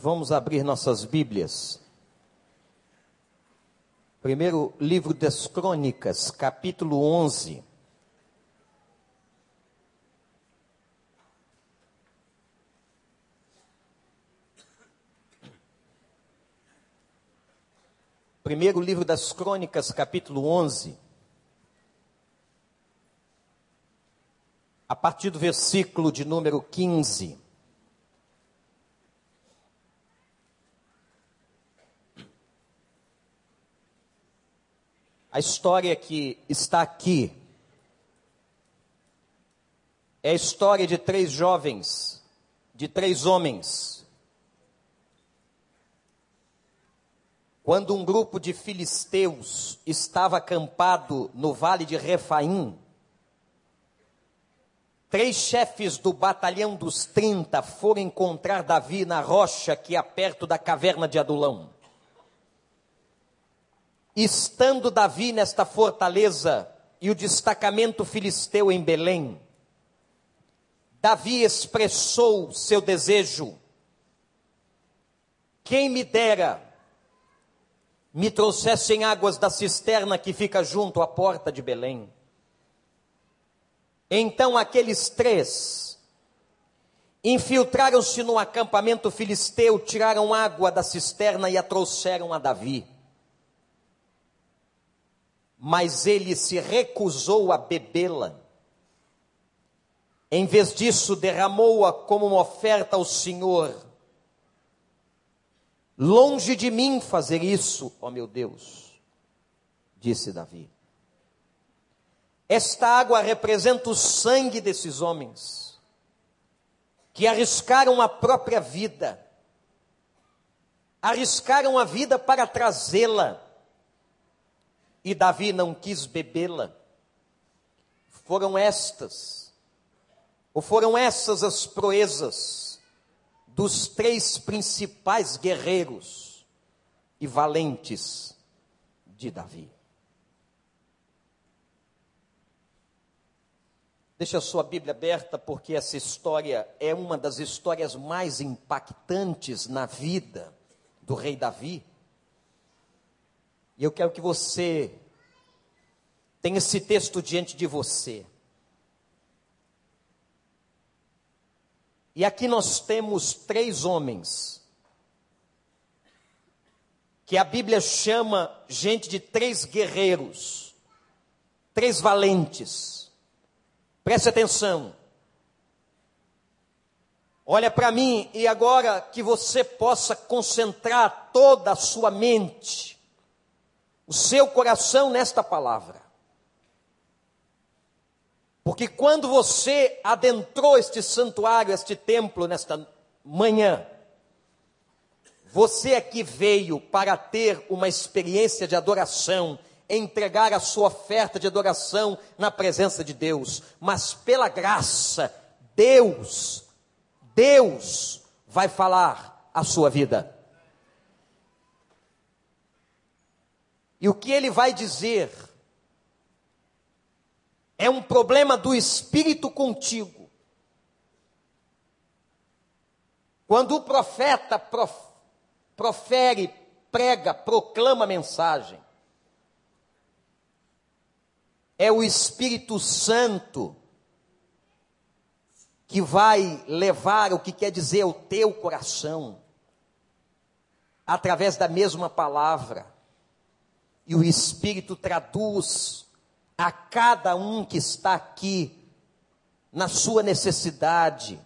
Vamos abrir nossas Bíblias. Primeiro livro das Crônicas, capítulo 11. Primeiro livro das Crônicas, capítulo 11. A partir do versículo de número 15. A história que está aqui é a história de três jovens, de três homens. Quando um grupo de filisteus estava acampado no vale de Refaim, três chefes do batalhão dos 30 foram encontrar Davi na rocha que é perto da caverna de Adulão. Estando Davi nesta fortaleza e o destacamento filisteu em Belém, Davi expressou seu desejo: quem me dera me trouxessem águas da cisterna que fica junto à porta de Belém. Então aqueles três infiltraram-se no acampamento filisteu, tiraram água da cisterna e a trouxeram a Davi mas ele se recusou a bebê-la. Em vez disso, derramou-a como uma oferta ao Senhor. Longe de mim fazer isso, ó meu Deus, disse Davi. Esta água representa o sangue desses homens, que arriscaram a própria vida, arriscaram a vida para trazê-la e Davi não quis bebê-la. Foram estas, ou foram essas as proezas dos três principais guerreiros e valentes de Davi. Deixa a sua Bíblia aberta, porque essa história é uma das histórias mais impactantes na vida do rei Davi. E eu quero que você tenha esse texto diante de você. E aqui nós temos três homens, que a Bíblia chama gente de três guerreiros, três valentes. Preste atenção. Olha para mim e agora que você possa concentrar toda a sua mente o seu coração nesta palavra. Porque quando você adentrou este santuário, este templo, nesta manhã, você é que veio para ter uma experiência de adoração, entregar a sua oferta de adoração na presença de Deus, mas pela graça, Deus, Deus vai falar a sua vida. E o que ele vai dizer é um problema do espírito contigo. Quando o profeta prof, profere, prega, proclama a mensagem, é o Espírito Santo que vai levar o que quer dizer o teu coração, através da mesma palavra e o Espírito traduz a cada um que está aqui na sua necessidade,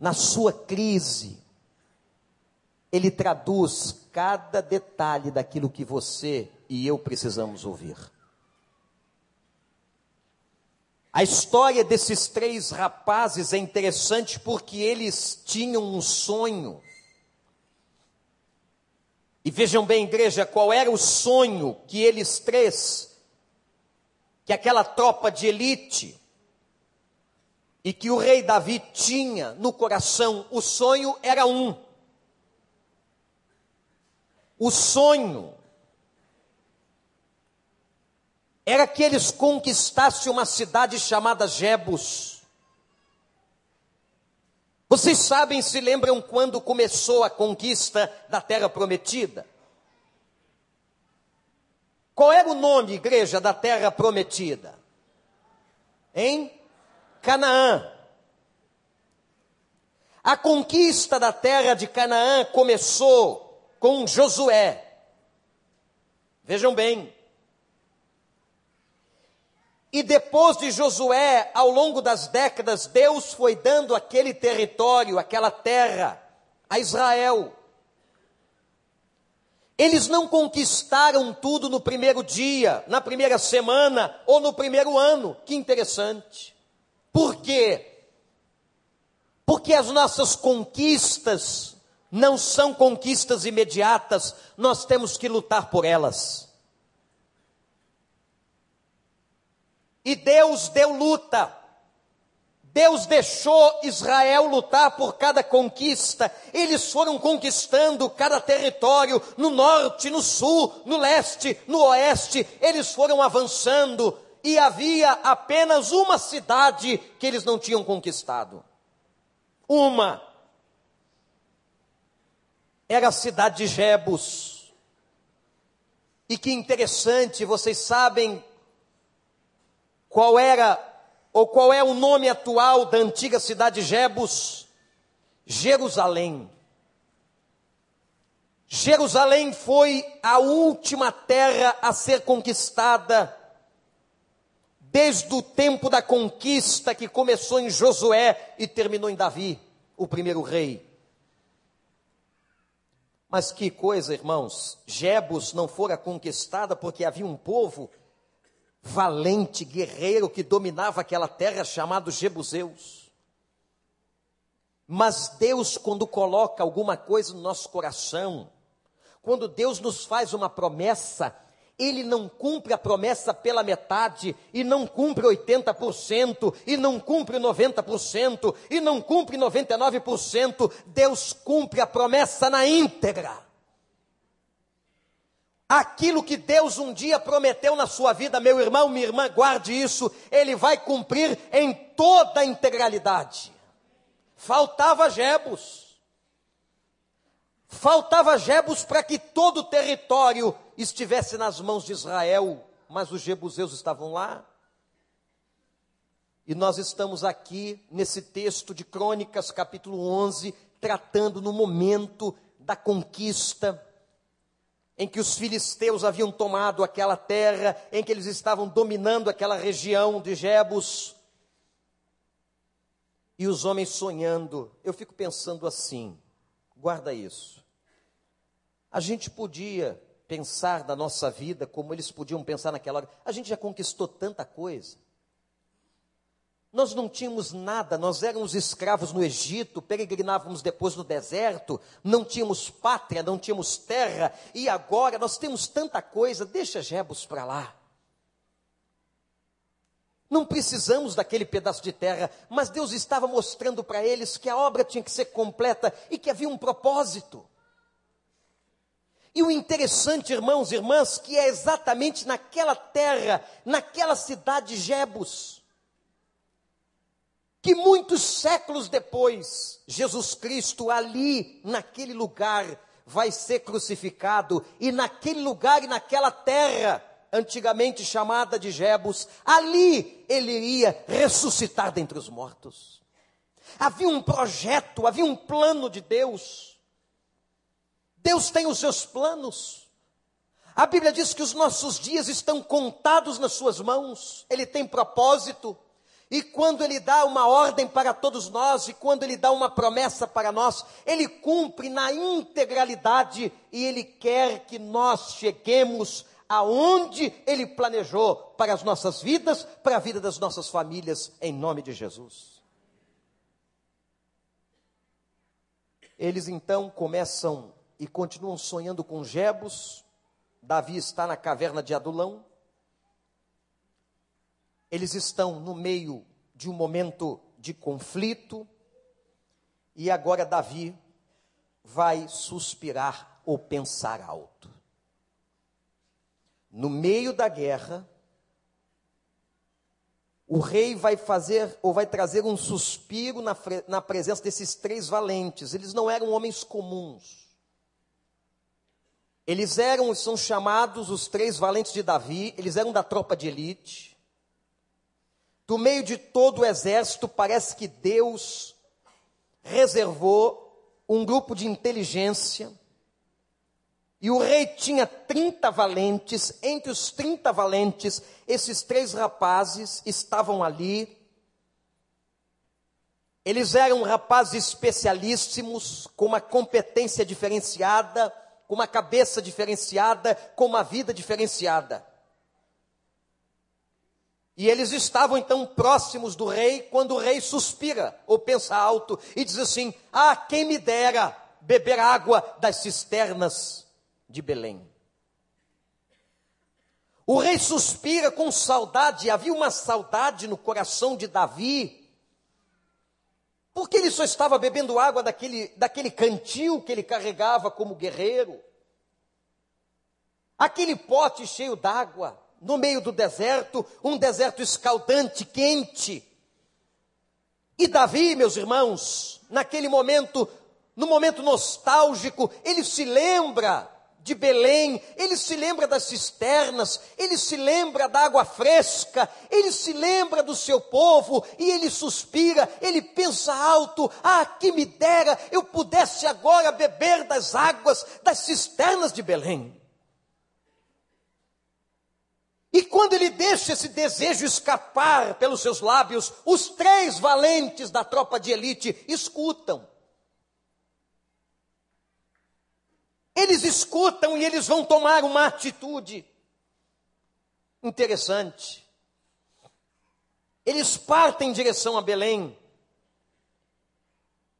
na sua crise. Ele traduz cada detalhe daquilo que você e eu precisamos ouvir. A história desses três rapazes é interessante porque eles tinham um sonho e vejam bem, igreja, qual era o sonho que eles três, que aquela tropa de elite, e que o rei Davi tinha no coração, o sonho era um. O sonho era que eles conquistassem uma cidade chamada Jebus. Vocês sabem, se lembram quando começou a conquista da terra prometida? Qual era o nome, igreja, da terra prometida? Em Canaã. A conquista da terra de Canaã começou com Josué. Vejam bem, e depois de Josué, ao longo das décadas, Deus foi dando aquele território, aquela terra a Israel. Eles não conquistaram tudo no primeiro dia, na primeira semana ou no primeiro ano. Que interessante. Por quê? Porque as nossas conquistas não são conquistas imediatas, nós temos que lutar por elas. E Deus deu luta. Deus deixou Israel lutar por cada conquista. Eles foram conquistando cada território, no norte, no sul, no leste, no oeste. Eles foram avançando. E havia apenas uma cidade que eles não tinham conquistado. Uma. Era a cidade de Jebus. E que interessante, vocês sabem qual era ou qual é o nome atual da antiga cidade de Jebus? Jerusalém. Jerusalém foi a última terra a ser conquistada desde o tempo da conquista que começou em Josué e terminou em Davi, o primeiro rei. Mas que coisa, irmãos, Jebus não fora conquistada porque havia um povo valente, guerreiro que dominava aquela terra chamado Jebuseus. Mas Deus, quando coloca alguma coisa no nosso coração, quando Deus nos faz uma promessa, Ele não cumpre a promessa pela metade, e não cumpre 80%, e não cumpre 90%, e não cumpre 99%, Deus cumpre a promessa na íntegra. Aquilo que Deus um dia prometeu na sua vida, meu irmão, minha irmã, guarde isso, Ele vai cumprir em toda a integralidade. Faltava Jebus. Faltava Jebus para que todo o território estivesse nas mãos de Israel, mas os jebuseus estavam lá. E nós estamos aqui nesse texto de Crônicas, capítulo 11, tratando no momento da conquista em que os filisteus haviam tomado aquela terra, em que eles estavam dominando aquela região de Jebus. E os homens sonhando, eu fico pensando assim, guarda isso. A gente podia pensar da nossa vida como eles podiam pensar naquela hora. A gente já conquistou tanta coisa. Nós não tínhamos nada, nós éramos escravos no Egito, peregrinávamos depois no deserto, não tínhamos pátria, não tínhamos terra, e agora nós temos tanta coisa, deixa Jebus para lá. Não precisamos daquele pedaço de terra, mas Deus estava mostrando para eles que a obra tinha que ser completa e que havia um propósito. E o interessante, irmãos e irmãs, que é exatamente naquela terra, naquela cidade de que muitos séculos depois, Jesus Cristo ali, naquele lugar, vai ser crucificado, e naquele lugar e naquela terra, antigamente chamada de Jebus, ali ele iria ressuscitar dentre os mortos. Havia um projeto, havia um plano de Deus. Deus tem os seus planos. A Bíblia diz que os nossos dias estão contados nas suas mãos. Ele tem propósito. E quando Ele dá uma ordem para todos nós, e quando Ele dá uma promessa para nós, Ele cumpre na integralidade e Ele quer que nós cheguemos aonde Ele planejou para as nossas vidas, para a vida das nossas famílias, em nome de Jesus. Eles então começam e continuam sonhando com Jebus. Davi está na caverna de Adulão eles estão no meio de um momento de conflito, e agora Davi vai suspirar ou pensar alto. No meio da guerra, o rei vai fazer ou vai trazer um suspiro na, na presença desses três valentes. Eles não eram homens comuns. Eles eram, são chamados os três valentes de Davi, eles eram da tropa de elite. Do meio de todo o exército, parece que Deus reservou um grupo de inteligência. E o rei tinha 30 valentes, entre os 30 valentes, esses três rapazes estavam ali. Eles eram rapazes especialíssimos, com uma competência diferenciada, com uma cabeça diferenciada, com uma vida diferenciada. E eles estavam então próximos do rei, quando o rei suspira ou pensa alto e diz assim: Ah, quem me dera beber água das cisternas de Belém. O rei suspira com saudade, havia uma saudade no coração de Davi, porque ele só estava bebendo água daquele, daquele cantil que ele carregava como guerreiro, aquele pote cheio d'água no meio do deserto, um deserto escaldante, quente. E Davi, meus irmãos, naquele momento, no momento nostálgico, ele se lembra de Belém, ele se lembra das cisternas, ele se lembra da água fresca, ele se lembra do seu povo e ele suspira, ele pensa alto: ah, que me dera eu pudesse agora beber das águas das cisternas de Belém. E quando ele deixa esse desejo escapar pelos seus lábios, os três valentes da tropa de elite escutam. Eles escutam e eles vão tomar uma atitude interessante. Eles partem em direção a Belém.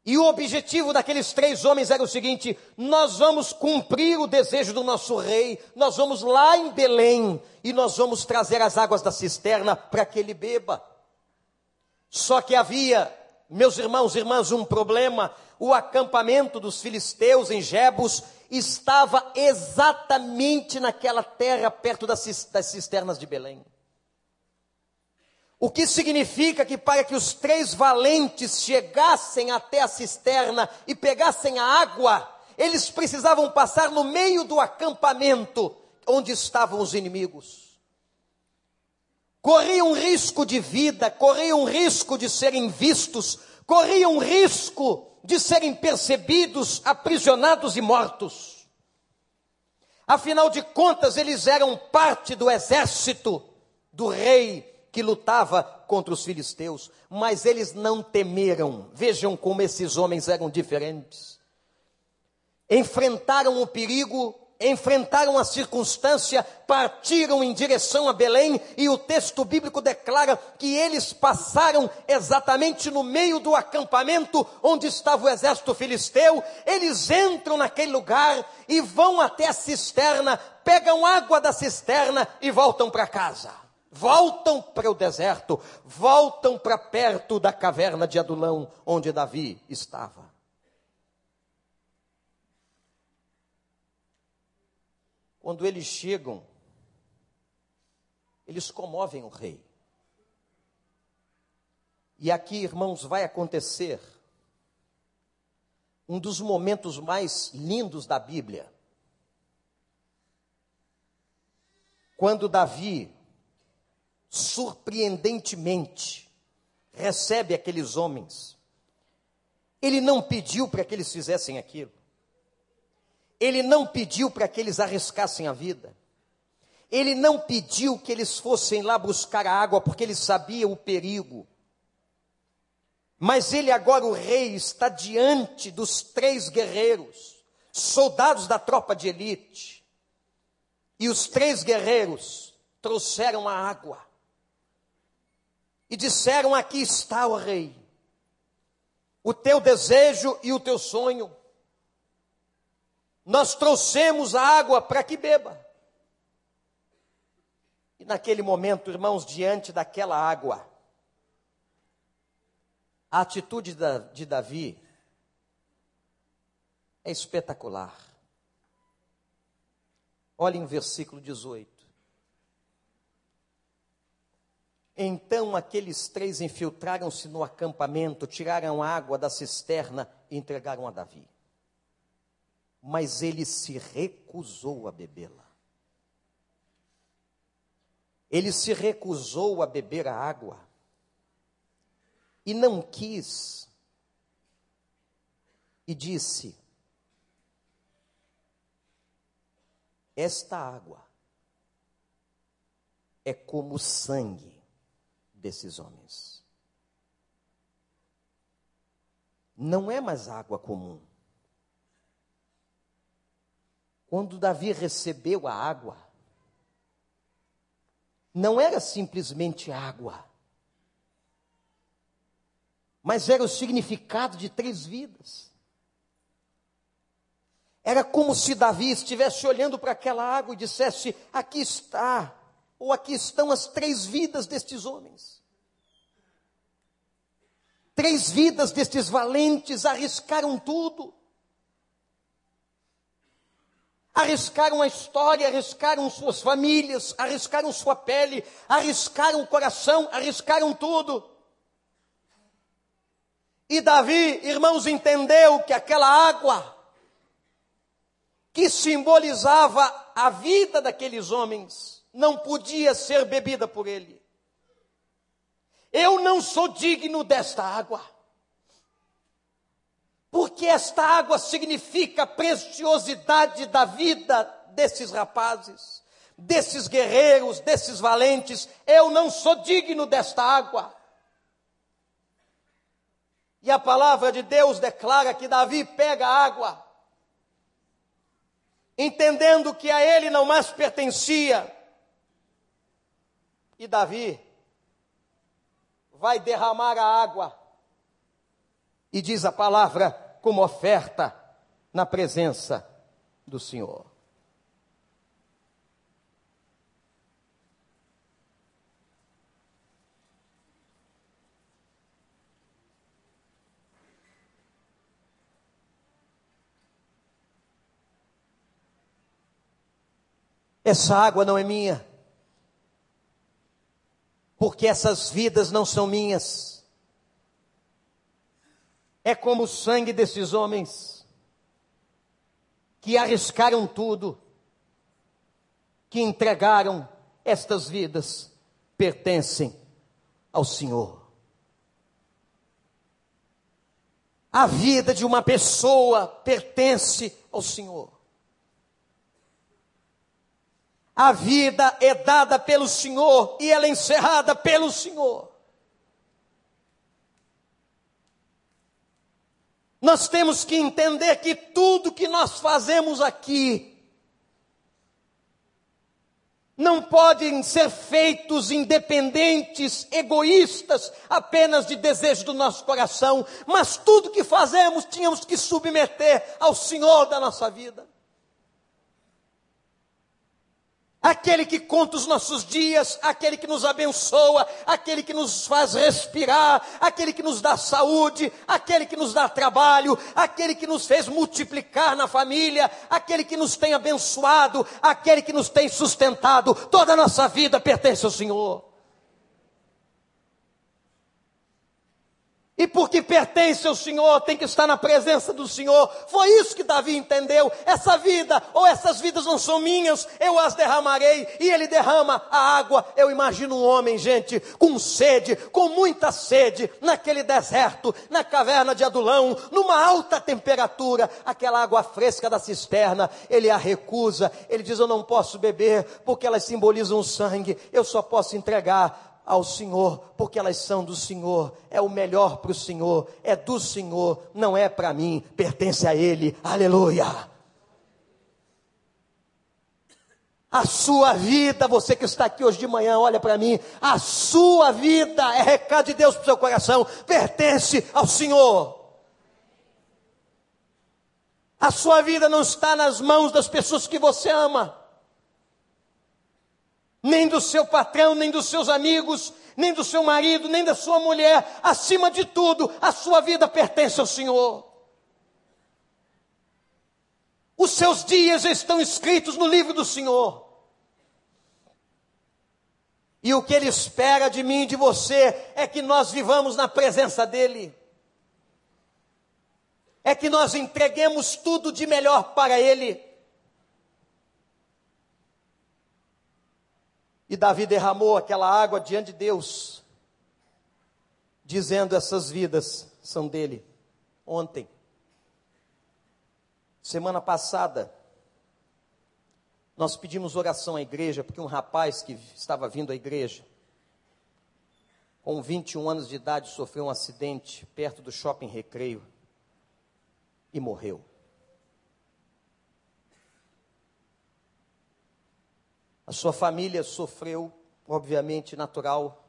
E o objetivo daqueles três homens era o seguinte: nós vamos cumprir o desejo do nosso rei, nós vamos lá em Belém e nós vamos trazer as águas da cisterna para que ele beba. Só que havia, meus irmãos e irmãs, um problema: o acampamento dos filisteus em Jebus estava exatamente naquela terra perto das cisternas de Belém. O que significa que para que os três valentes chegassem até a cisterna e pegassem a água, eles precisavam passar no meio do acampamento onde estavam os inimigos. Corriam risco de vida, corriam risco de serem vistos, corriam risco de serem percebidos, aprisionados e mortos. Afinal de contas, eles eram parte do exército do rei que lutava contra os filisteus, mas eles não temeram. Vejam como esses homens eram diferentes. Enfrentaram o perigo, enfrentaram a circunstância, partiram em direção a Belém, e o texto bíblico declara que eles passaram exatamente no meio do acampamento onde estava o exército filisteu. Eles entram naquele lugar e vão até a cisterna, pegam água da cisterna e voltam para casa voltam para o deserto, voltam para perto da caverna de Adulão, onde Davi estava. Quando eles chegam, eles comovem o rei. E aqui, irmãos, vai acontecer um dos momentos mais lindos da Bíblia. Quando Davi surpreendentemente, recebe aqueles homens. Ele não pediu para que eles fizessem aquilo. Ele não pediu para que eles arriscassem a vida. Ele não pediu que eles fossem lá buscar a água, porque ele sabia o perigo. Mas ele agora, o rei, está diante dos três guerreiros, soldados da tropa de elite. E os três guerreiros trouxeram a água e disseram: Aqui está o rei, o teu desejo e o teu sonho. Nós trouxemos a água para que beba. E naquele momento, irmãos, diante daquela água, a atitude de Davi é espetacular. Olhem o versículo 18. Então aqueles três infiltraram-se no acampamento, tiraram água da cisterna e entregaram a Davi. Mas ele se recusou a bebê-la. Ele se recusou a beber a água e não quis. E disse: Esta água é como sangue desses homens. Não é mais água comum. Quando Davi recebeu a água, não era simplesmente água, mas era o significado de três vidas. Era como se Davi estivesse olhando para aquela água e dissesse: Aqui está, ou aqui estão as três vidas destes homens. Três vidas destes valentes arriscaram tudo. Arriscaram a história, arriscaram suas famílias, arriscaram sua pele, arriscaram o coração, arriscaram tudo. E Davi, irmãos, entendeu que aquela água que simbolizava a vida daqueles homens não podia ser bebida por ele. Eu não sou digno desta água porque esta água significa a preciosidade da vida desses rapazes, desses guerreiros, desses valentes. Eu não sou digno desta água. E a palavra de Deus declara que Davi pega a água, entendendo que a ele não mais pertencia. E Davi vai derramar a água. E diz a palavra como oferta na presença do Senhor. Essa água não é minha, porque essas vidas não são minhas é como o sangue desses homens que arriscaram tudo, que entregaram estas vidas, pertencem ao Senhor. A vida de uma pessoa pertence ao Senhor. A vida é dada pelo Senhor e ela é encerrada pelo Senhor. Nós temos que entender que tudo que nós fazemos aqui não podem ser feitos independentes, egoístas, apenas de desejo do nosso coração, mas tudo que fazemos tínhamos que submeter ao Senhor da nossa vida aquele que conta os nossos dias, aquele que nos abençoa, aquele que nos faz respirar, aquele que nos dá saúde, aquele que nos dá trabalho, aquele que nos fez multiplicar na família, aquele que nos tem abençoado, aquele que nos tem sustentado. Toda a nossa vida pertence ao Senhor. E porque pertence ao Senhor, tem que estar na presença do Senhor. Foi isso que Davi entendeu. Essa vida, ou essas vidas não são minhas, eu as derramarei. E ele derrama a água. Eu imagino um homem, gente, com sede, com muita sede, naquele deserto, na caverna de Adulão, numa alta temperatura, aquela água fresca da cisterna. Ele a recusa. Ele diz: Eu não posso beber, porque elas simbolizam o sangue. Eu só posso entregar ao Senhor, porque elas são do Senhor, é o melhor para o Senhor, é do Senhor, não é para mim, pertence a Ele, aleluia. A sua vida, você que está aqui hoje de manhã, olha para mim, a sua vida é recado de Deus para o seu coração, pertence ao Senhor. A sua vida não está nas mãos das pessoas que você ama nem do seu patrão, nem dos seus amigos, nem do seu marido, nem da sua mulher. Acima de tudo, a sua vida pertence ao Senhor. Os seus dias estão escritos no livro do Senhor. E o que Ele espera de mim e de você é que nós vivamos na presença dEle. É que nós entreguemos tudo de melhor para Ele. E Davi derramou aquela água diante de Deus, dizendo: essas vidas são dele. Ontem, semana passada, nós pedimos oração à igreja, porque um rapaz que estava vindo à igreja, com 21 anos de idade, sofreu um acidente perto do shopping Recreio e morreu. A sua família sofreu, obviamente, natural,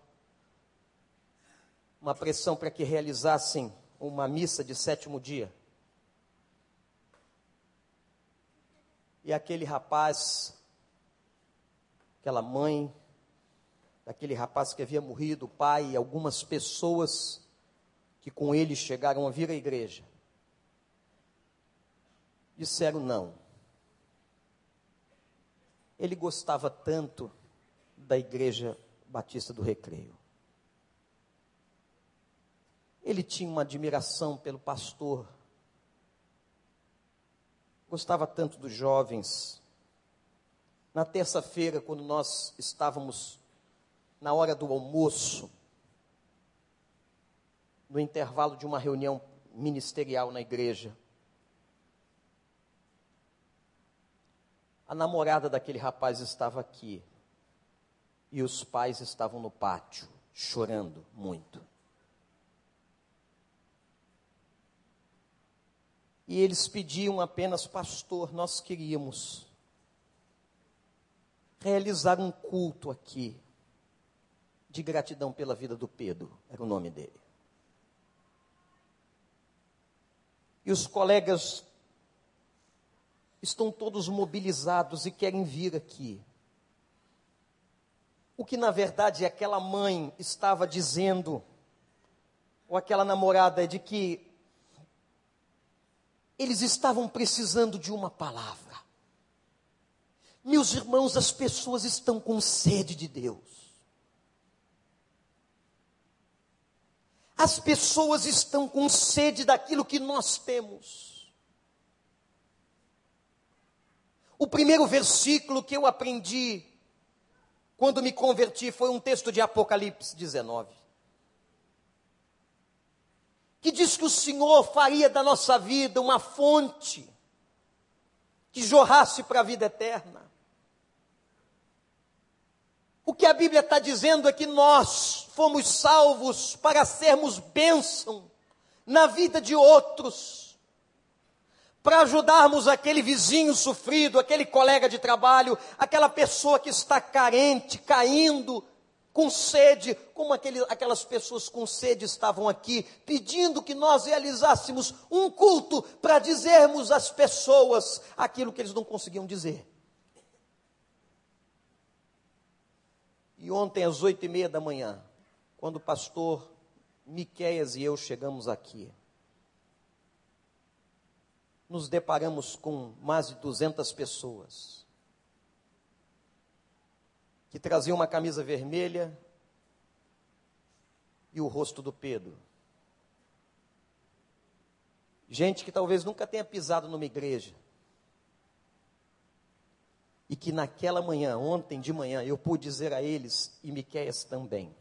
uma pressão para que realizassem uma missa de sétimo dia. E aquele rapaz, aquela mãe, daquele rapaz que havia morrido, o pai e algumas pessoas que com ele chegaram a vir à igreja, disseram não ele gostava tanto da Igreja Batista do Recreio. Ele tinha uma admiração pelo pastor. Gostava tanto dos jovens. Na terça-feira, quando nós estávamos na hora do almoço, no intervalo de uma reunião ministerial na igreja, A namorada daquele rapaz estava aqui. E os pais estavam no pátio, chorando muito. E eles pediam apenas, pastor, nós queríamos realizar um culto aqui de gratidão pela vida do Pedro, era o nome dele. E os colegas estão todos mobilizados e querem vir aqui. O que na verdade aquela mãe estava dizendo, ou aquela namorada, é de que eles estavam precisando de uma palavra. Meus irmãos, as pessoas estão com sede de Deus. As pessoas estão com sede daquilo que nós temos. O primeiro versículo que eu aprendi quando me converti foi um texto de Apocalipse 19. Que diz que o Senhor faria da nossa vida uma fonte que jorrasse para a vida eterna. O que a Bíblia está dizendo é que nós fomos salvos para sermos bênção na vida de outros para ajudarmos aquele vizinho sofrido, aquele colega de trabalho, aquela pessoa que está carente, caindo, com sede, como aquele, aquelas pessoas com sede estavam aqui, pedindo que nós realizássemos um culto para dizermos às pessoas aquilo que eles não conseguiam dizer. E ontem, às oito e meia da manhã, quando o pastor Miquéias e eu chegamos aqui, nos deparamos com mais de 200 pessoas que traziam uma camisa vermelha e o rosto do Pedro. Gente que talvez nunca tenha pisado numa igreja. E que naquela manhã, ontem de manhã, eu pude dizer a eles, e Miquéias também,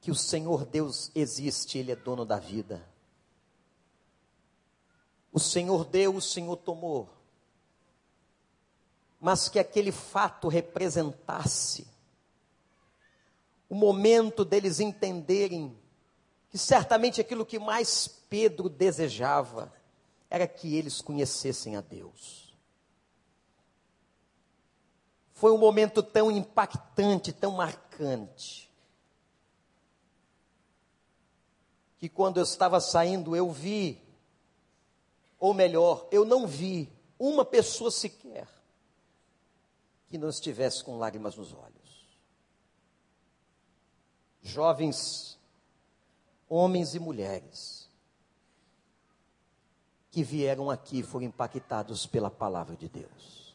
que o Senhor Deus existe, Ele é dono da vida. O Senhor deu, o Senhor tomou. Mas que aquele fato representasse o momento deles entenderem que certamente aquilo que mais Pedro desejava era que eles conhecessem a Deus. Foi um momento tão impactante, tão marcante, que quando eu estava saindo, eu vi ou melhor, eu não vi uma pessoa sequer que não estivesse com lágrimas nos olhos. Jovens, homens e mulheres, que vieram aqui foram impactados pela palavra de Deus.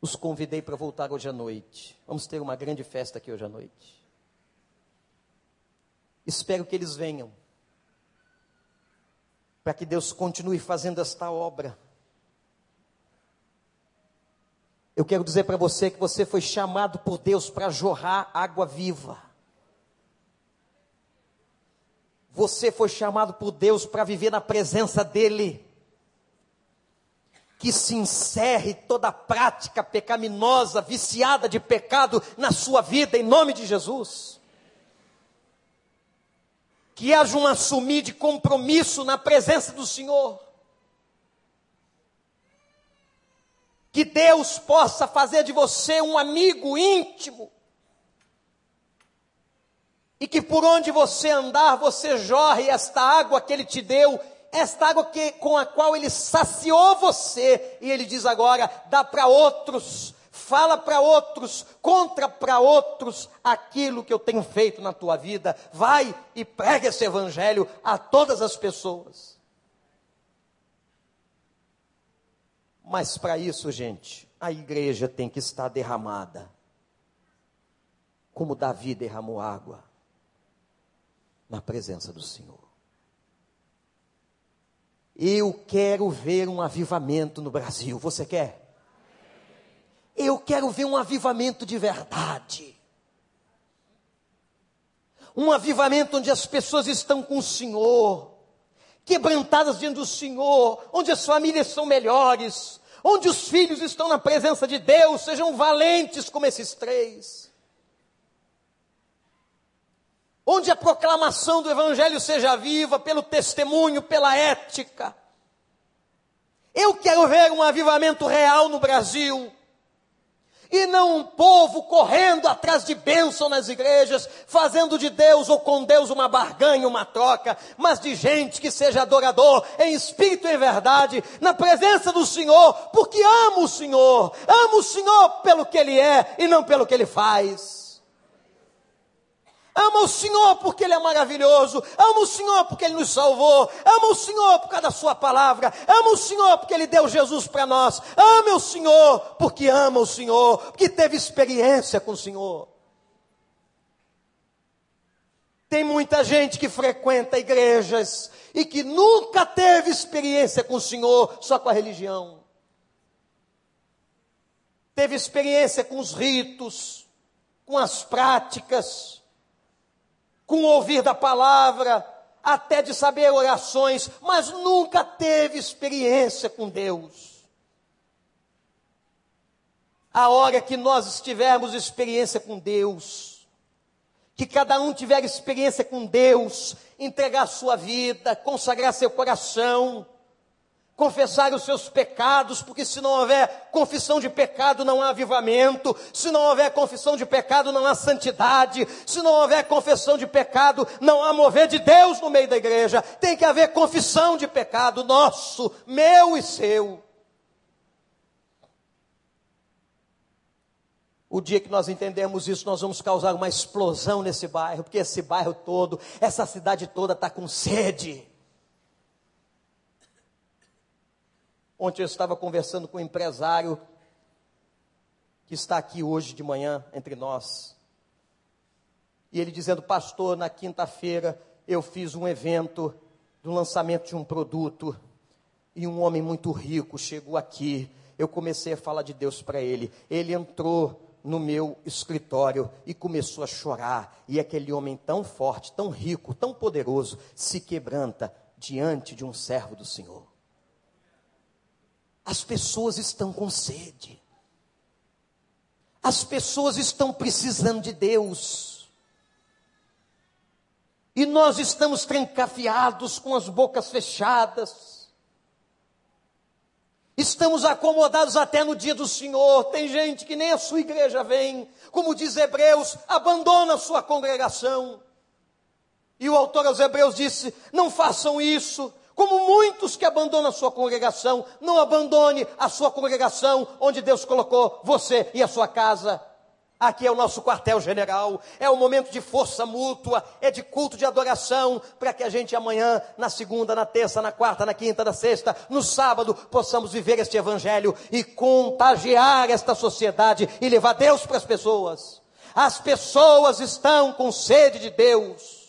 Os convidei para voltar hoje à noite. Vamos ter uma grande festa aqui hoje à noite. Espero que eles venham, para que Deus continue fazendo esta obra. Eu quero dizer para você que você foi chamado por Deus para jorrar água viva. Você foi chamado por Deus para viver na presença dEle que se encerre toda prática pecaminosa, viciada de pecado na sua vida, em nome de Jesus. Que haja um assumir de compromisso na presença do Senhor. Que Deus possa fazer de você um amigo íntimo. E que por onde você andar, você jorre esta água que Ele te deu esta água que, com a qual ele saciou você, e ele diz agora: dá para outros, fala para outros, contra para outros aquilo que eu tenho feito na tua vida. Vai e prega esse evangelho a todas as pessoas. Mas para isso, gente, a igreja tem que estar derramada. Como Davi derramou água na presença do Senhor. Eu quero ver um avivamento no Brasil. Você quer? Eu quero ver um avivamento de verdade. Um avivamento onde as pessoas estão com o Senhor, quebrantadas diante do Senhor, onde as famílias são melhores, onde os filhos estão na presença de Deus, sejam valentes como esses três. onde a proclamação do Evangelho seja viva pelo testemunho, pela ética. Eu quero ver um avivamento real no Brasil. E não um povo correndo atrás de bênção nas igrejas, fazendo de Deus ou com Deus uma barganha, uma troca, mas de gente que seja adorador em espírito e em verdade, na presença do Senhor, porque ama o Senhor, ama o Senhor pelo que Ele é e não pelo que Ele faz. Ama o Senhor porque Ele é maravilhoso. Ama o Senhor porque Ele nos salvou. Ama o Senhor por causa da Sua palavra. Ama o Senhor porque Ele deu Jesus para nós. Ama o Senhor porque ama o Senhor. Porque teve experiência com o Senhor. Tem muita gente que frequenta igrejas e que nunca teve experiência com o Senhor, só com a religião. Teve experiência com os ritos, com as práticas com o ouvir da palavra, até de saber orações, mas nunca teve experiência com Deus. A hora que nós tivermos experiência com Deus, que cada um tiver experiência com Deus, entregar sua vida, consagrar seu coração, confessar os seus pecados, porque se não houver confissão de pecado, não há avivamento, se não houver confissão de pecado, não há santidade, se não houver confissão de pecado, não há mover de Deus no meio da igreja, tem que haver confissão de pecado nosso, meu e seu. O dia que nós entendemos isso, nós vamos causar uma explosão nesse bairro, porque esse bairro todo, essa cidade toda está com sede. Ontem eu estava conversando com um empresário que está aqui hoje de manhã entre nós. E ele dizendo, pastor, na quinta-feira eu fiz um evento do lançamento de um produto e um homem muito rico chegou aqui. Eu comecei a falar de Deus para ele. Ele entrou no meu escritório e começou a chorar. E aquele homem tão forte, tão rico, tão poderoso, se quebranta diante de um servo do Senhor. As pessoas estão com sede. As pessoas estão precisando de Deus. E nós estamos trancafiados com as bocas fechadas. Estamos acomodados até no dia do Senhor. Tem gente que nem a sua igreja vem. Como diz Hebreus, abandona a sua congregação. E o autor aos Hebreus disse: não façam isso, como muitos que abandonam a sua congregação, não abandone a sua congregação onde Deus colocou você e a sua casa. Aqui é o nosso quartel-general, é o momento de força mútua, é de culto de adoração, para que a gente amanhã, na segunda, na terça, na quarta, na quinta, na sexta, no sábado, possamos viver este evangelho e contagiar esta sociedade e levar Deus para as pessoas. As pessoas estão com sede de Deus,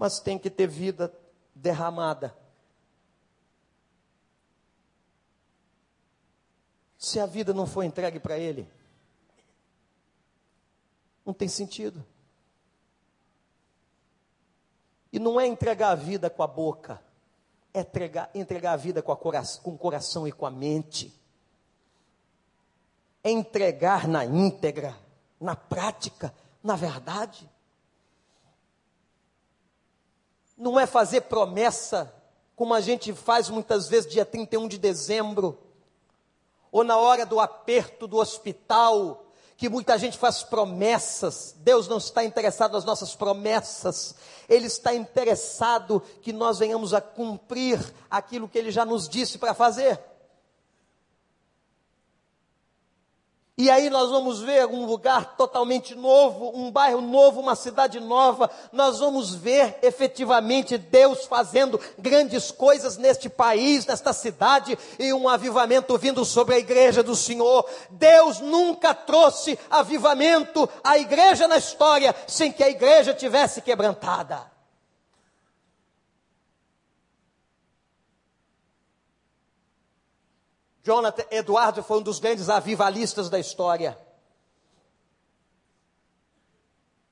mas tem que ter vida derramada. se a vida não for entregue para Ele? Não tem sentido. E não é entregar a vida com a boca, é entregar, entregar a vida com, a cora com o coração e com a mente. É entregar na íntegra, na prática, na verdade. Não é fazer promessa, como a gente faz muitas vezes dia 31 de dezembro ou na hora do aperto do hospital, que muita gente faz promessas. Deus não está interessado nas nossas promessas. Ele está interessado que nós venhamos a cumprir aquilo que ele já nos disse para fazer. E aí nós vamos ver um lugar totalmente novo, um bairro novo, uma cidade nova. Nós vamos ver efetivamente Deus fazendo grandes coisas neste país, nesta cidade, e um avivamento vindo sobre a igreja do Senhor. Deus nunca trouxe avivamento à igreja na história sem que a igreja tivesse quebrantada. Jonathan Eduardo foi um dos grandes avivalistas da história.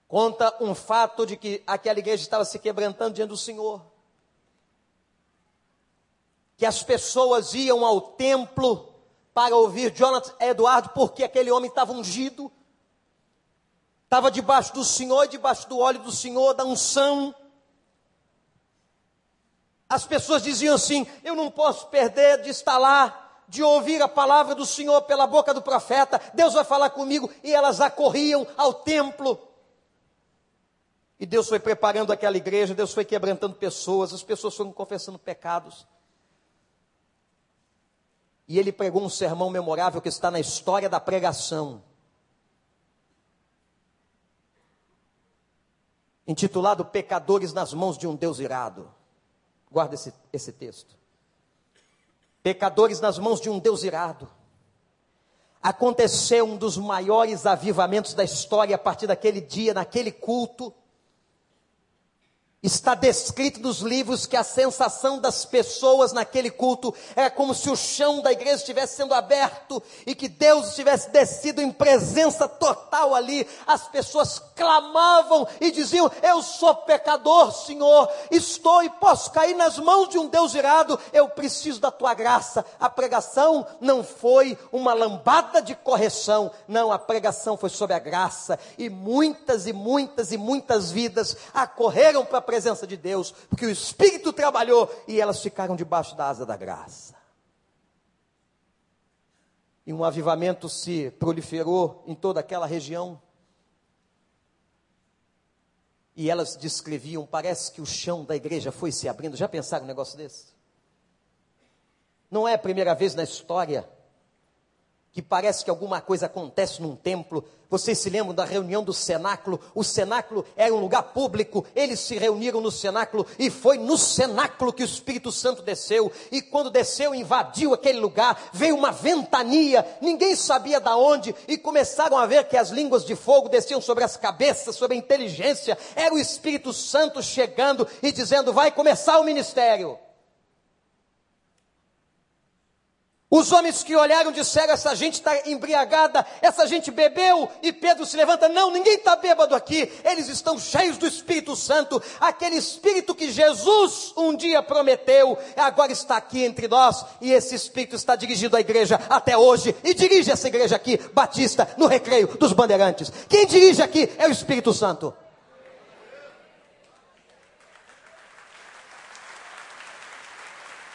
Conta um fato de que aquela igreja estava se quebrantando diante do Senhor. Que as pessoas iam ao templo para ouvir Jonathan Eduardo, porque aquele homem estava ungido, estava debaixo do Senhor e debaixo do óleo do Senhor, da unção. As pessoas diziam assim: Eu não posso perder de estar lá de ouvir a palavra do Senhor pela boca do profeta, Deus vai falar comigo, e elas acorriam ao templo. E Deus foi preparando aquela igreja, Deus foi quebrantando pessoas, as pessoas foram confessando pecados. E ele pregou um sermão memorável que está na história da pregação. Intitulado Pecadores nas mãos de um Deus irado. Guarda esse, esse texto pecadores nas mãos de um Deus irado. Aconteceu um dos maiores avivamentos da história a partir daquele dia, naquele culto. Está descrito nos livros que a sensação das pessoas naquele culto era como se o chão da igreja estivesse sendo aberto e que Deus estivesse descido em presença total ali. As pessoas clamavam e diziam: Eu sou pecador, Senhor, estou e posso cair nas mãos de um Deus irado, eu preciso da tua graça. A pregação não foi uma lambada de correção, não, a pregação foi sobre a graça e muitas e muitas e muitas vidas acorreram para presença de Deus, porque o Espírito trabalhou e elas ficaram debaixo da asa da graça. E um avivamento se proliferou em toda aquela região. E elas descreviam, parece que o chão da igreja foi se abrindo. Já pensaram um negócio desse? Não é a primeira vez na história que parece que alguma coisa acontece num templo. Vocês se lembram da reunião do cenáculo? O cenáculo era um lugar público, eles se reuniram no cenáculo e foi no cenáculo que o Espírito Santo desceu. E quando desceu, invadiu aquele lugar, veio uma ventania, ninguém sabia da onde, e começaram a ver que as línguas de fogo desciam sobre as cabeças, sobre a inteligência. Era o Espírito Santo chegando e dizendo: vai começar o ministério. Os homens que olharam disseram: essa gente está embriagada, essa gente bebeu. E Pedro se levanta: não, ninguém está bêbado aqui. Eles estão cheios do Espírito Santo. Aquele Espírito que Jesus um dia prometeu, agora está aqui entre nós. E esse Espírito está dirigindo a igreja até hoje. E dirige essa igreja aqui, Batista, no recreio dos bandeirantes. Quem dirige aqui é o Espírito Santo.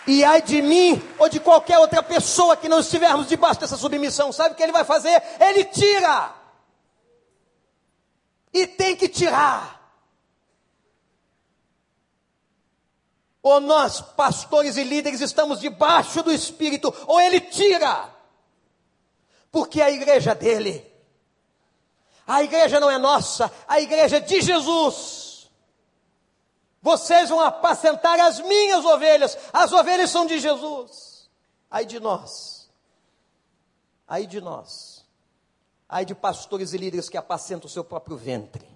E ai de mim ou de qualquer outra pessoa que não estivermos debaixo dessa submissão, sabe o que ele vai fazer? Ele tira. E tem que tirar. Ou nós, pastores e líderes, estamos debaixo do Espírito, ou ele tira. porque a igreja dele. A igreja não é nossa, a igreja é de Jesus. Vocês vão apacentar as minhas ovelhas, as ovelhas são de Jesus. Aí de nós, aí de nós, aí de pastores e líderes que apacentam o seu próprio ventre,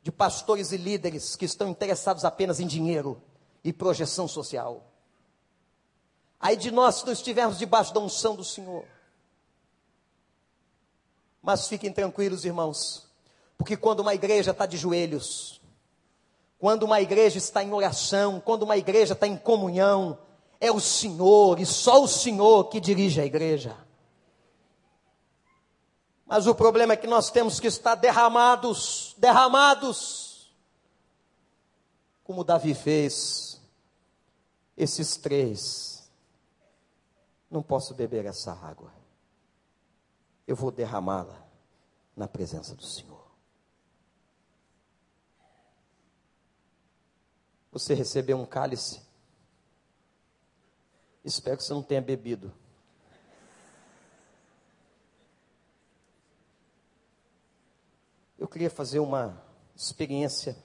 de pastores e líderes que estão interessados apenas em dinheiro e projeção social. Aí de nós se não estivermos debaixo da unção do Senhor. Mas fiquem tranquilos, irmãos, porque quando uma igreja está de joelhos, quando uma igreja está em oração, quando uma igreja está em comunhão, é o Senhor e só o Senhor que dirige a igreja. Mas o problema é que nós temos que estar derramados, derramados, como Davi fez, esses três. Não posso beber essa água eu vou derramá-la na presença do Senhor. Você recebeu um cálice? Espero que você não tenha bebido. Eu queria fazer uma experiência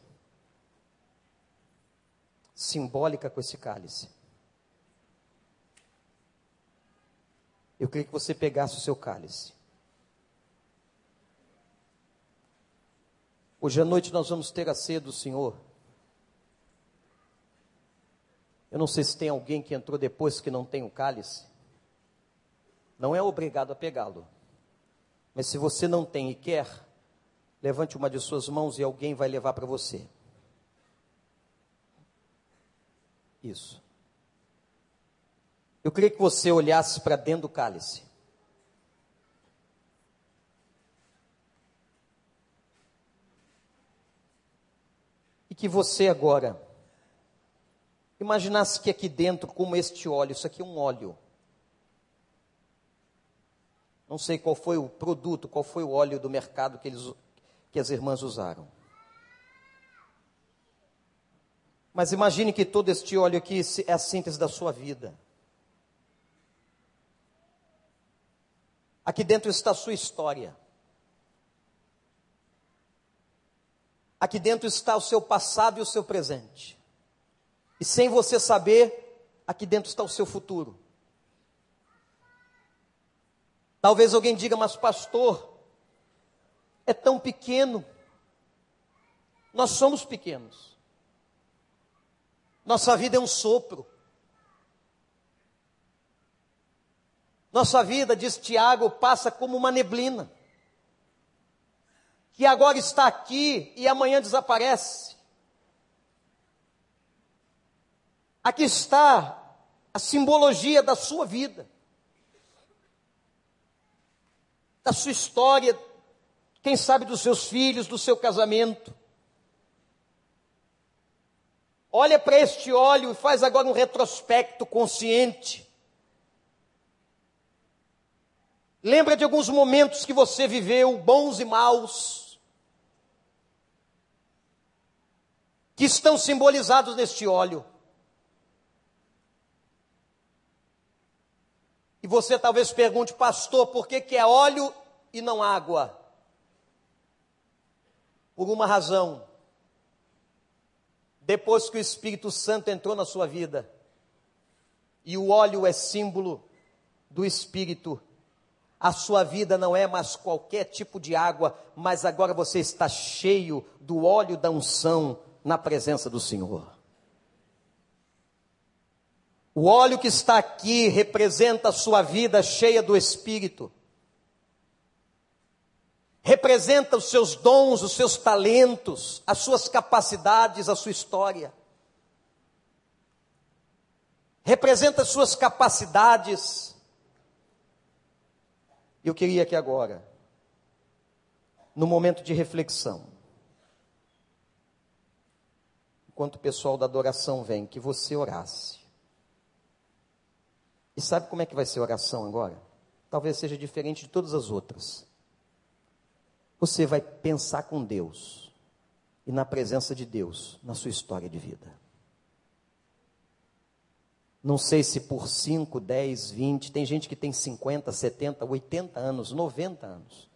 simbólica com esse cálice. Eu queria que você pegasse o seu cálice. Hoje à noite nós vamos ter a ceia do Senhor. Eu não sei se tem alguém que entrou depois que não tem o cálice. Não é obrigado a pegá-lo. Mas se você não tem e quer, levante uma de suas mãos e alguém vai levar para você. Isso. Eu queria que você olhasse para dentro do cálice. que você agora imaginasse que aqui dentro, como este óleo, isso aqui é um óleo. Não sei qual foi o produto, qual foi o óleo do mercado que, eles, que as irmãs usaram. Mas imagine que todo este óleo aqui é a síntese da sua vida. Aqui dentro está a sua história. Aqui dentro está o seu passado e o seu presente. E sem você saber, aqui dentro está o seu futuro. Talvez alguém diga, mas pastor, é tão pequeno. Nós somos pequenos. Nossa vida é um sopro. Nossa vida, diz Tiago, passa como uma neblina que agora está aqui e amanhã desaparece. Aqui está a simbologia da sua vida, da sua história, quem sabe dos seus filhos, do seu casamento. Olha para este óleo e faz agora um retrospecto consciente. Lembra de alguns momentos que você viveu, bons e maus que estão simbolizados neste óleo. E você talvez pergunte, pastor, por que, que é óleo e não água? Por uma razão. Depois que o Espírito Santo entrou na sua vida, e o óleo é símbolo do Espírito, a sua vida não é mais qualquer tipo de água, mas agora você está cheio do óleo da unção na presença do Senhor. O óleo que está aqui representa a sua vida cheia do Espírito. Representa os seus dons, os seus talentos, as suas capacidades, a sua história. Representa as suas capacidades. Eu queria que agora, no momento de reflexão, enquanto o pessoal da adoração vem, que você orasse. E sabe como é que vai ser a oração agora? Talvez seja diferente de todas as outras. Você vai pensar com Deus e na presença de Deus na sua história de vida. Não sei se por 5, 10, 20, tem gente que tem 50, 70, 80 anos, 90 anos.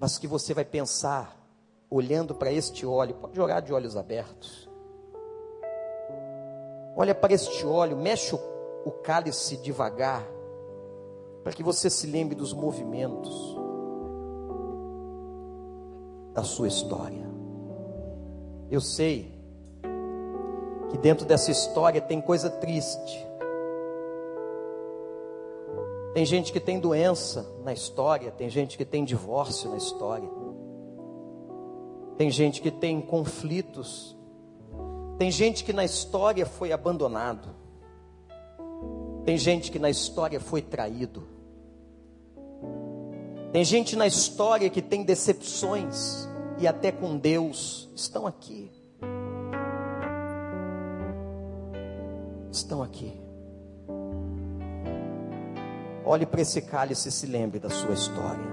Mas que você vai pensar, olhando para este óleo, pode orar de olhos abertos. Olha para este óleo, mexe o, cálice devagar, para que você se lembre dos movimentos da sua história. Eu sei que dentro dessa história tem coisa triste. Tem gente que tem doença na história, tem gente que tem divórcio na história. Tem gente que tem conflitos. Tem gente que na história foi abandonado. Tem gente que na história foi traído. Tem gente na história que tem decepções e até com Deus estão aqui. Estão aqui. Olhe para esse cálice e se lembre da sua história.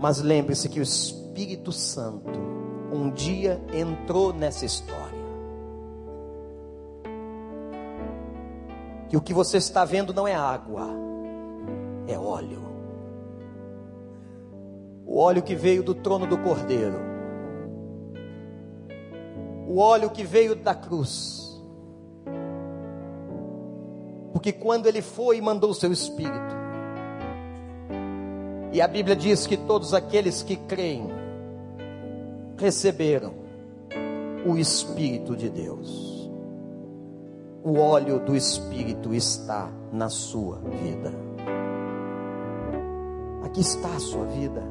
Mas lembre-se que o Espírito Santo um dia entrou nessa história. Que o que você está vendo não é água é óleo. O óleo que veio do trono do Cordeiro. O óleo que veio da cruz. Porque quando ele foi e mandou o seu espírito. E a Bíblia diz que todos aqueles que creem receberam o espírito de Deus. O óleo do espírito está na sua vida. Aqui está a sua vida.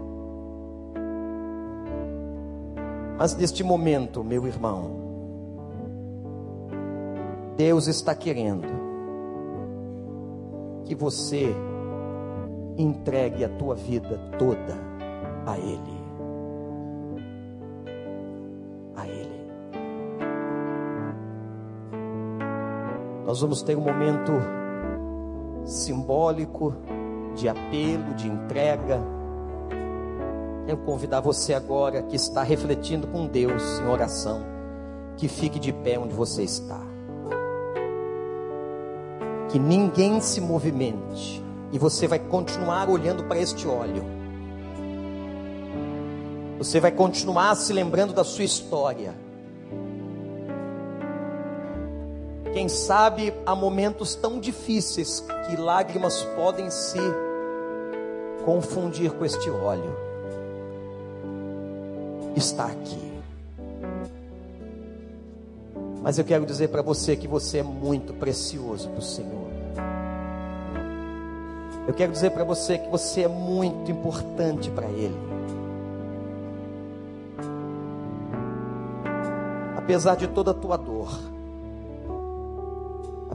Mas neste momento, meu irmão, Deus está querendo que você entregue a tua vida toda a Ele. Nós vamos ter um momento simbólico de apelo, de entrega. Quero convidar você agora que está refletindo com Deus em oração, que fique de pé onde você está. Que ninguém se movimente e você vai continuar olhando para este óleo. Você vai continuar se lembrando da sua história. Quem sabe há momentos tão difíceis que lágrimas podem se confundir com este óleo. Está aqui. Mas eu quero dizer para você que você é muito precioso para o Senhor. Eu quero dizer para você que você é muito importante para Ele. Apesar de toda a tua dor,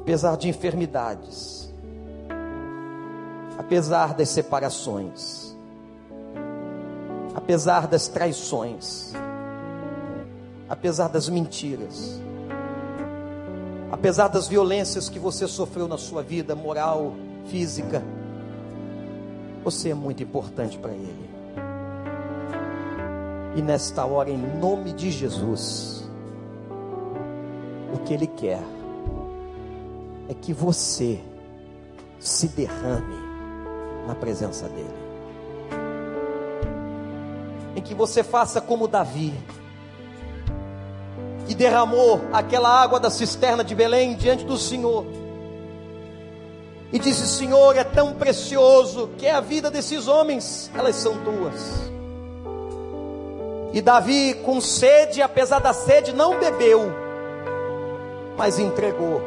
apesar de enfermidades, apesar das separações, apesar das traições, apesar das mentiras, apesar das violências que você sofreu na sua vida moral, física, você é muito importante para Ele. E nesta hora, em nome de Jesus, o que Ele quer é que você se derrame na presença dEle. Em que você faça como Davi, que derramou aquela água da cisterna de Belém diante do Senhor, e disse: Senhor, é tão precioso que é a vida desses homens, elas são tuas. E Davi, com sede, apesar da sede, não bebeu, mas entregou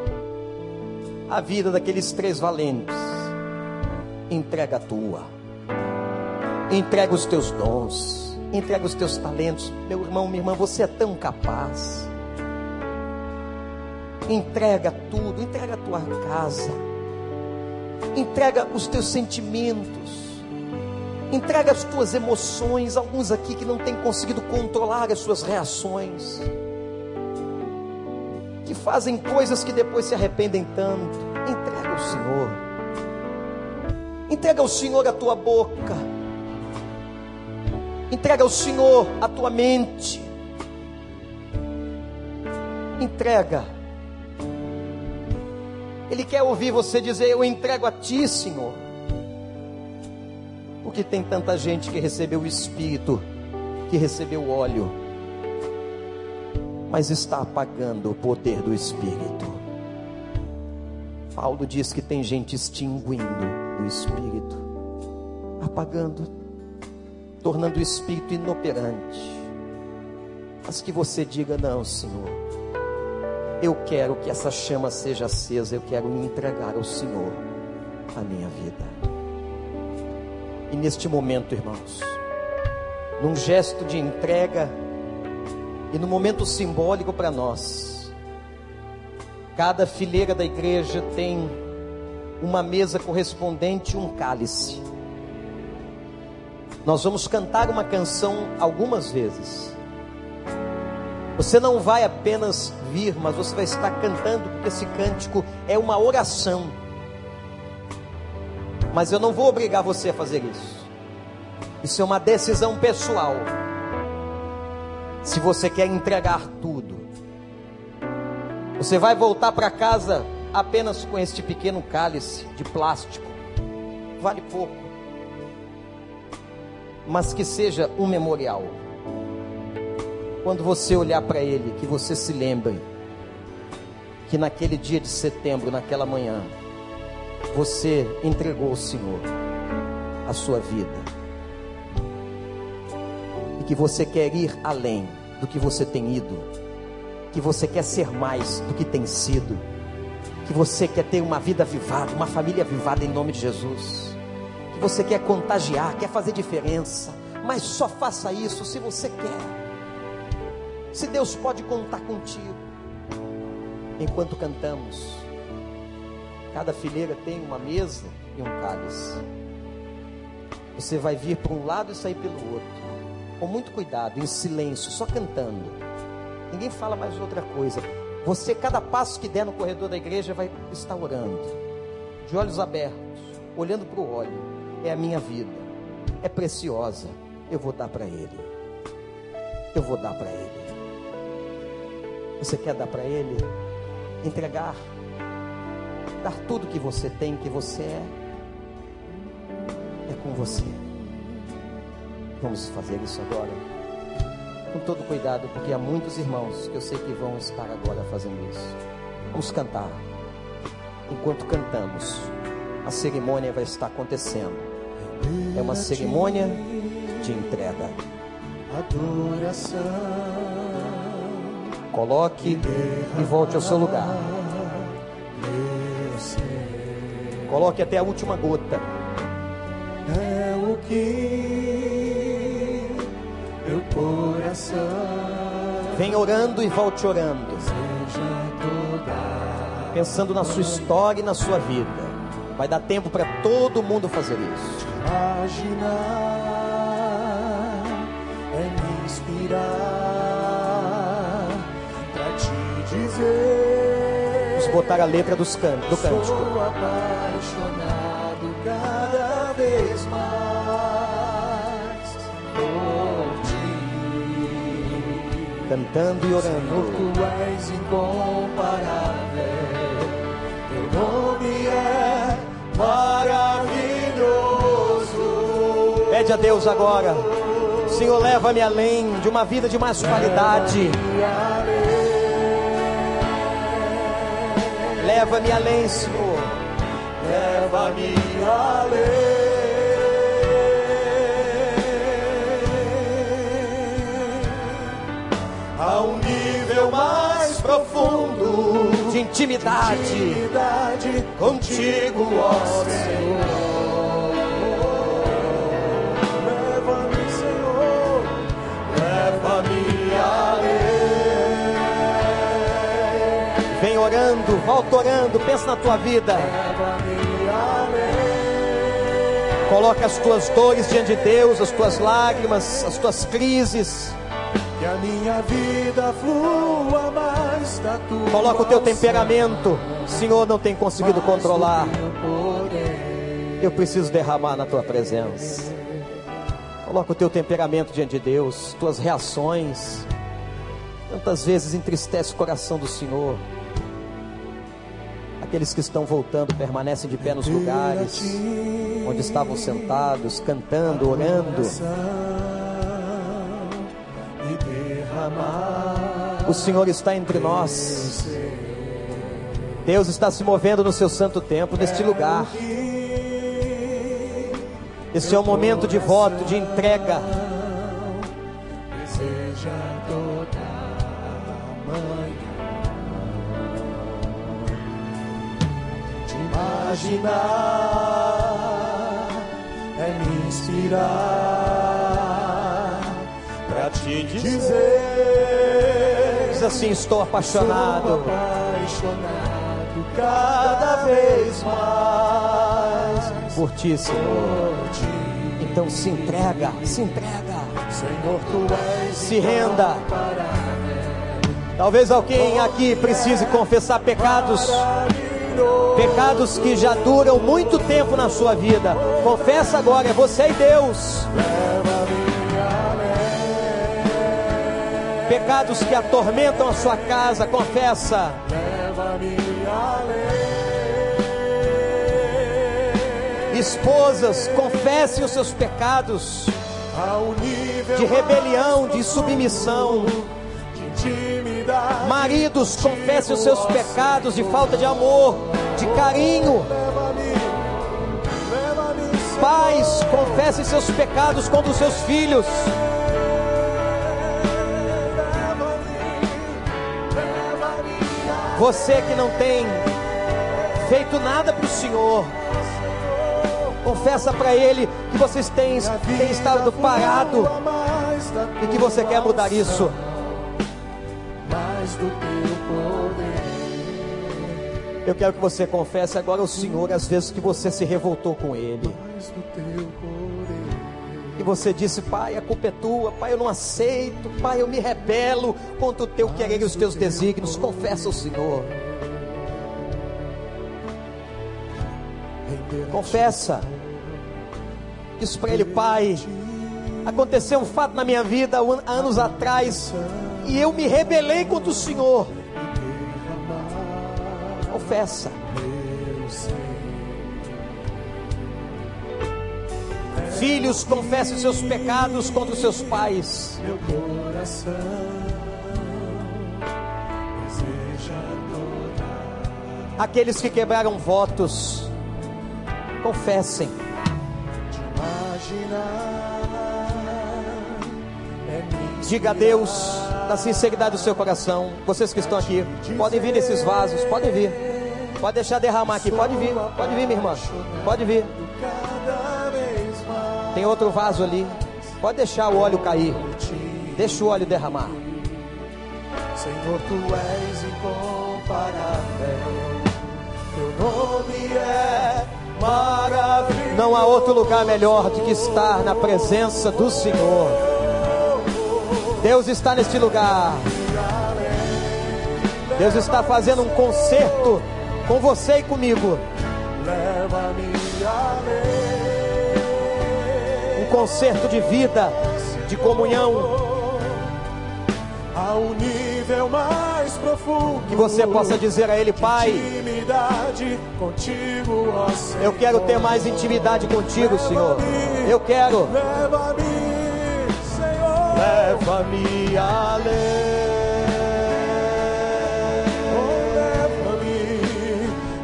a vida daqueles três valentes. Entrega a tua, entrega os teus dons, entrega os teus talentos. Meu irmão, minha irmã, você é tão capaz. Entrega tudo, entrega a tua casa, entrega os teus sentimentos, entrega as tuas emoções. Alguns aqui que não têm conseguido controlar as suas reações fazem coisas que depois se arrependem tanto. Entrega ao Senhor. Entrega ao Senhor a tua boca. Entrega ao Senhor a tua mente. Entrega. Ele quer ouvir você dizer: Eu entrego a Ti, Senhor. Porque tem tanta gente que recebeu o Espírito, que recebeu o óleo, mas está apagando o poder do Espírito. Paulo diz que tem gente extinguindo o Espírito, apagando, tornando o Espírito inoperante. Mas que você diga: Não, Senhor, eu quero que essa chama seja acesa, eu quero me entregar ao Senhor a minha vida. E neste momento, irmãos, num gesto de entrega e num momento simbólico para nós, cada fileira da igreja tem uma mesa correspondente e um cálice. Nós vamos cantar uma canção algumas vezes. Você não vai apenas vir, mas você vai estar cantando, porque esse cântico é uma oração mas eu não vou obrigar você a fazer isso. Isso é uma decisão pessoal. Se você quer entregar tudo, você vai voltar para casa apenas com este pequeno cálice de plástico. Vale pouco. Mas que seja um memorial. Quando você olhar para ele, que você se lembre que naquele dia de setembro, naquela manhã, você entregou ao Senhor a sua vida. Que você quer ir além do que você tem ido. Que você quer ser mais do que tem sido. Que você quer ter uma vida vivada, uma família vivada em nome de Jesus. Que você quer contagiar, quer fazer diferença. Mas só faça isso se você quer. Se Deus pode contar contigo. Enquanto cantamos. Cada fileira tem uma mesa e um cálice. Você vai vir para um lado e sair pelo outro. Com muito cuidado, em silêncio, só cantando. Ninguém fala mais outra coisa. Você, cada passo que der no corredor da igreja, vai estar orando. De olhos abertos, olhando para o óleo. É a minha vida. É preciosa. Eu vou dar para Ele. Eu vou dar para Ele. Você quer dar para Ele? Entregar dar tudo que você tem, que você é, é com você. Vamos fazer isso agora. Com todo cuidado, porque há muitos irmãos que eu sei que vão estar agora fazendo isso. Vamos cantar. Enquanto cantamos, a cerimônia vai estar acontecendo. É uma cerimônia de entrega. Adoração. Coloque e volte ao seu lugar. Coloque até a última gota. É o que coração. Vem orando e volte orando. Pensando na sua história e na sua vida. Vai dar tempo para todo mundo fazer isso. Imaginar é me inspirar para te dizer. Vamos botar a letra dos can do cântico. Sou apaixonado cada vez mais Cantando e orando. Tu és incomparável, teu nome é maravilhoso. Pede a Deus agora. Senhor, leva-me além de uma vida de mais qualidade. Leva-me além, Senhor. Leva-me além intimidade. intimidade contigo, ó Senhor. Leva-me, Senhor, leva-me além. Vem orando, volta orando, pensa na tua vida. Leva-me além. Coloca as tuas dores diante de Deus, as tuas lágrimas, as tuas crises. Que a minha vida flua mais Coloca o teu temperamento. Senhor, não tem conseguido controlar. Eu preciso derramar na tua presença. Coloca o teu temperamento diante de Deus, tuas reações. Tantas vezes entristece o coração do Senhor. Aqueles que estão voltando permanecem de pé nos lugares onde estavam sentados, cantando, orando. O Senhor está entre nós. Deus está se movendo no seu santo tempo, neste lugar. Esse é o momento de voto, de entrega. imaginar é me inspirar pra te dizer. Diz assim: Estou apaixonado. Apaixonado cada vez mais por ti, Senhor. Então se entrega, se entrega. Senhor, tu és se renda. Talvez alguém aqui precise confessar pecados pecados que já duram muito tempo na sua vida. Confessa agora, é você e Deus. Pecados que atormentam a sua casa, confessa. Esposas, confessem os seus pecados de rebelião, de submissão. Maridos, confessem os seus pecados de falta de amor, de carinho. Pais, confessem seus pecados contra os seus filhos. Você que não tem feito nada para o Senhor, confessa para Ele que vocês têm, têm estado parado e que você quer mudar isso. Eu quero que você confesse agora ao Senhor as vezes que você se revoltou com Ele. E você disse, Pai, a culpa é tua, Pai, eu não aceito, Pai, eu me rebelo contra o teu querer e os teus desígnios. Confessa ao Senhor. Confessa. Diz para Ele, Pai, aconteceu um fato na minha vida anos atrás e eu me rebelei contra o Senhor confessa. Filhos, confessem seus pecados contra os seus pais. Meu coração Aqueles que quebraram votos, confessem. Diga a Deus da sinceridade do seu coração. Vocês que estão aqui, podem vir nesses vasos, podem vir. Pode deixar derramar aqui, pode vir, pode vir, minha irmã. Pode vir. Tem outro vaso ali. Pode deixar o óleo cair. Deixa o óleo derramar. Senhor, tu és incomparável. Teu nome é maravilhoso. Não há outro lugar melhor do que estar na presença do Senhor. Deus está neste lugar. Deus está fazendo um concerto com você e comigo. Um concerto de vida, de comunhão. Ao nível mais profundo. Que você possa dizer a Ele, Pai. Eu quero ter mais intimidade contigo, Senhor. Eu quero. Leva-me, Senhor. Leva-me além.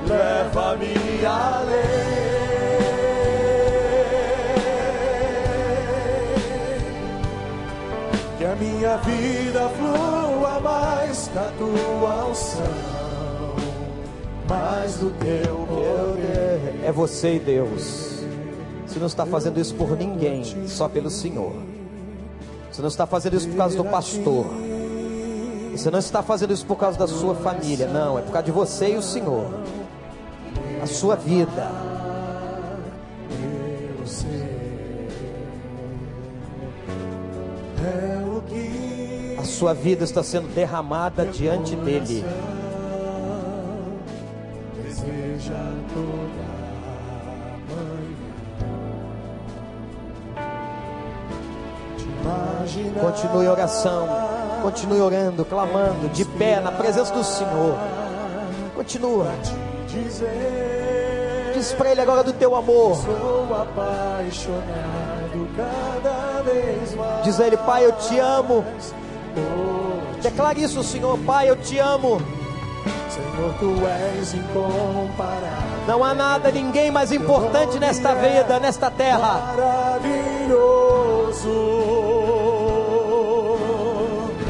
leva-me além. Minha vida flua mais da tua unção, mais do teu poder. É você e Deus. Você não está fazendo isso por ninguém, só pelo Senhor. Você não está fazendo isso por causa do pastor. Você não está fazendo isso por causa da sua família. Não, é por causa de você e o Senhor a sua vida. A sua vida está sendo derramada diante dele. Continue a oração. Continue orando, clamando, de pé na presença do Senhor. Continua. Diz para Ele agora do teu amor. Diz a Ele, Pai, eu te amo. Declare isso, Senhor. Pai, eu te amo. Senhor, tu és incomparável. Não há nada, ninguém mais importante nesta vida, nesta terra. Maravilhoso.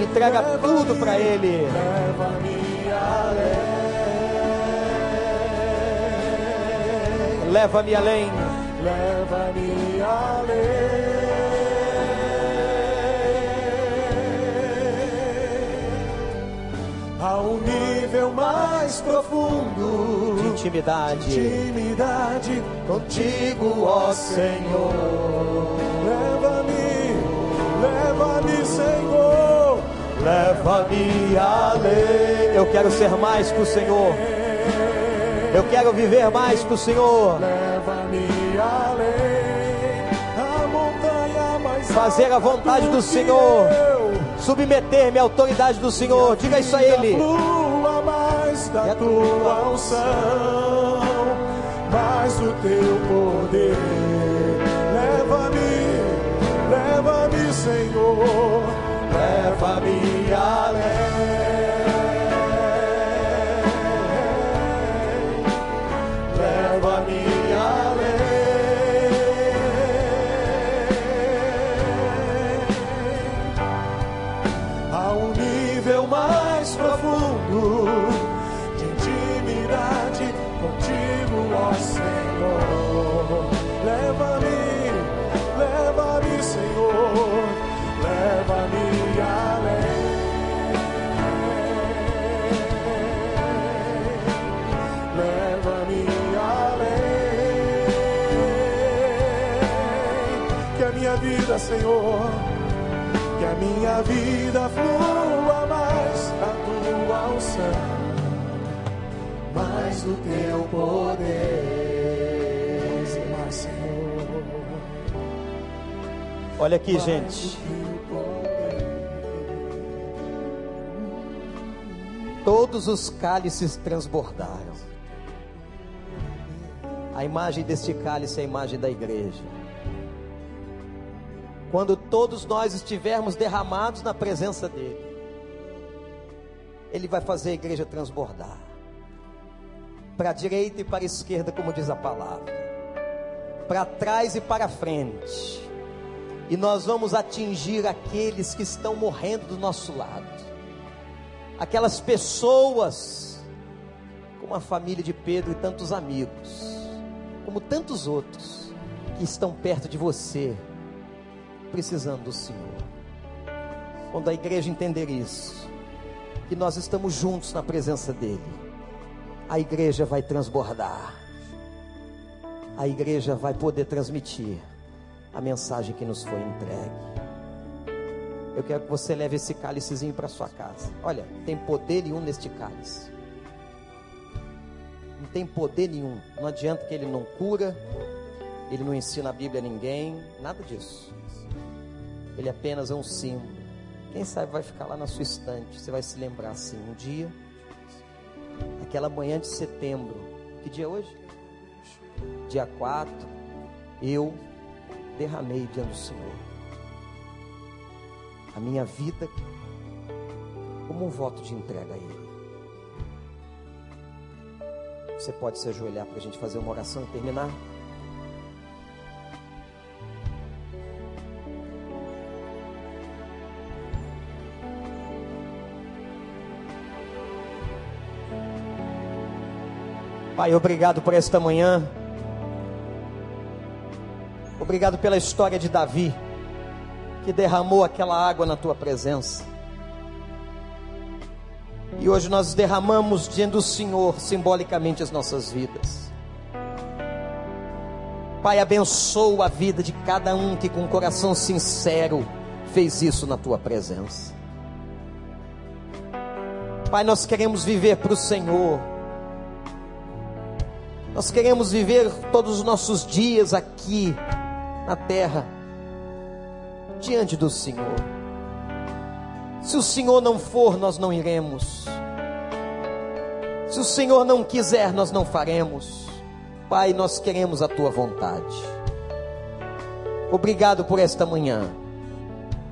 Entrega tudo para Ele. Leva-me além. Leva-me além. Leva-me além. Nível mais profundo De intimidade. intimidade contigo, ó Senhor. Leva-me, leva-me, Senhor. Leva-me além. Eu quero ser mais que o Senhor. Eu quero viver mais que o Senhor. Leva-me além. A montanha mais Fazer a vontade do Senhor. Submeter-me à autoridade do Senhor. Diga isso a Ele. Mais da tua unção, mais do teu poder. Leva-me, leva-me, Senhor, leva-me além. Leva-me vida, Senhor que a minha vida flua mais da tua unção, mais do teu poder. Mais, Senhor. Olha aqui, gente. Todos os cálices transbordaram. A imagem deste cálice é a imagem da igreja. Quando todos nós estivermos derramados na presença dele, ele vai fazer a igreja transbordar. Para a direita e para a esquerda, como diz a palavra. Para trás e para frente. E nós vamos atingir aqueles que estão morrendo do nosso lado. Aquelas pessoas, como a família de Pedro e tantos amigos, como tantos outros que estão perto de você, precisando do Senhor. Quando a igreja entender isso, que nós estamos juntos na presença dEle, a igreja vai transbordar, a igreja vai poder transmitir a mensagem que nos foi entregue. Eu quero que você leve esse cálicezinho para sua casa. Olha, tem poder nenhum neste cálice. Não tem poder nenhum. Não adianta que ele não cura, ele não ensina a Bíblia a ninguém, nada disso. Ele apenas é um símbolo. Quem sabe vai ficar lá na sua estante. Você vai se lembrar assim: um dia, aquela manhã de setembro. Que dia é hoje? Dia 4. Eu derramei diante do Senhor a minha vida como um voto de entrega a Ele. Você pode se ajoelhar para a gente fazer uma oração e terminar? Pai, obrigado por esta manhã. Obrigado pela história de Davi, que derramou aquela água na tua presença. E hoje nós derramamos diante do Senhor, simbolicamente, as nossas vidas. Pai, abençoa a vida de cada um que com um coração sincero fez isso na tua presença. Pai, nós queremos viver para o Senhor. Nós queremos viver todos os nossos dias aqui na terra, diante do Senhor. Se o Senhor não for, nós não iremos. Se o Senhor não quiser, nós não faremos. Pai, nós queremos a tua vontade. Obrigado por esta manhã,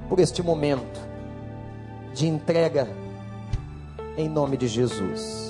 por este momento de entrega, em nome de Jesus.